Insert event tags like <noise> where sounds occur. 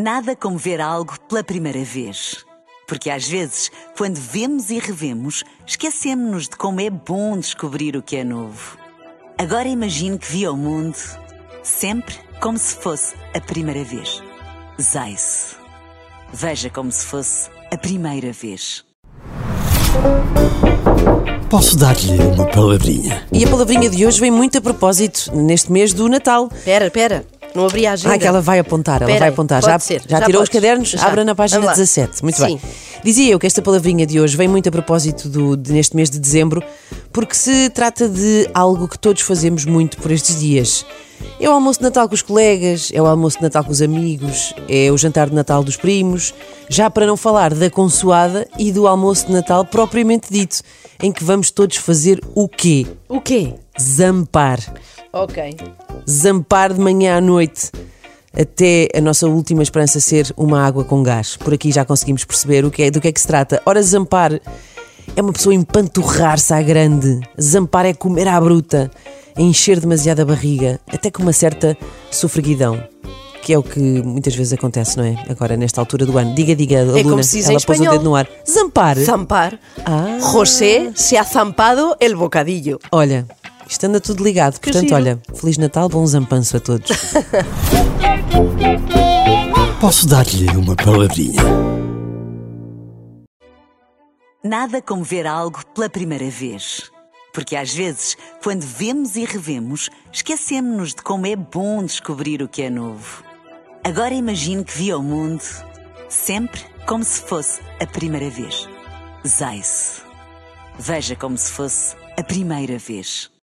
Nada como ver algo pela primeira vez. Porque às vezes, quando vemos e revemos, esquecemos-nos de como é bom descobrir o que é novo. Agora imagine que viu o mundo sempre como se fosse a primeira vez. Zais. Veja como se fosse a primeira vez. Posso dar-lhe uma palavrinha? E a palavrinha de hoje vem muito a propósito neste mês do Natal. Pera, pera. Não abri a agenda. Ah, que ela vai apontar, ela Espera vai aí, apontar. Já, ser, já já tirou os cadernos? Já. Abra na página Vamos lá. 17. Muito bem. Sim. Dizia eu que esta palavrinha de hoje vem muito a propósito do, de, neste mês de dezembro, porque se trata de algo que todos fazemos muito por estes dias. É o almoço de Natal com os colegas, é o almoço de Natal com os amigos, é o jantar de Natal dos primos, já para não falar da consoada e do almoço de Natal propriamente dito, em que vamos todos fazer o quê? O quê? Zampar Ok. zampar de manhã à noite até a nossa última esperança ser uma água com gás. Por aqui já conseguimos perceber o que é, do que é que se trata. Ora, zampar é uma pessoa empanturrar-se à grande. Zampar é comer à bruta, é encher demasiado a barriga, até com uma certa sofreguidão. Que é o que muitas vezes acontece, não é? Agora, nesta altura do ano. Diga, diga, Luna. É como se diz Ela pôs o dedo no ar. Zampar. Zampar. Ah. José se ha zampado el bocadillo. Olha, isto anda tudo ligado. Portanto, giro. olha, Feliz Natal, bom zampanço a todos. <laughs> Posso dar-lhe uma palavrinha? Nada como ver algo pela primeira vez. Porque às vezes, quando vemos e revemos, esquecemos-nos de como é bom descobrir o que é novo. Agora imagine que viu o mundo sempre como se fosse a primeira vez. Zais. Veja como se fosse a primeira vez.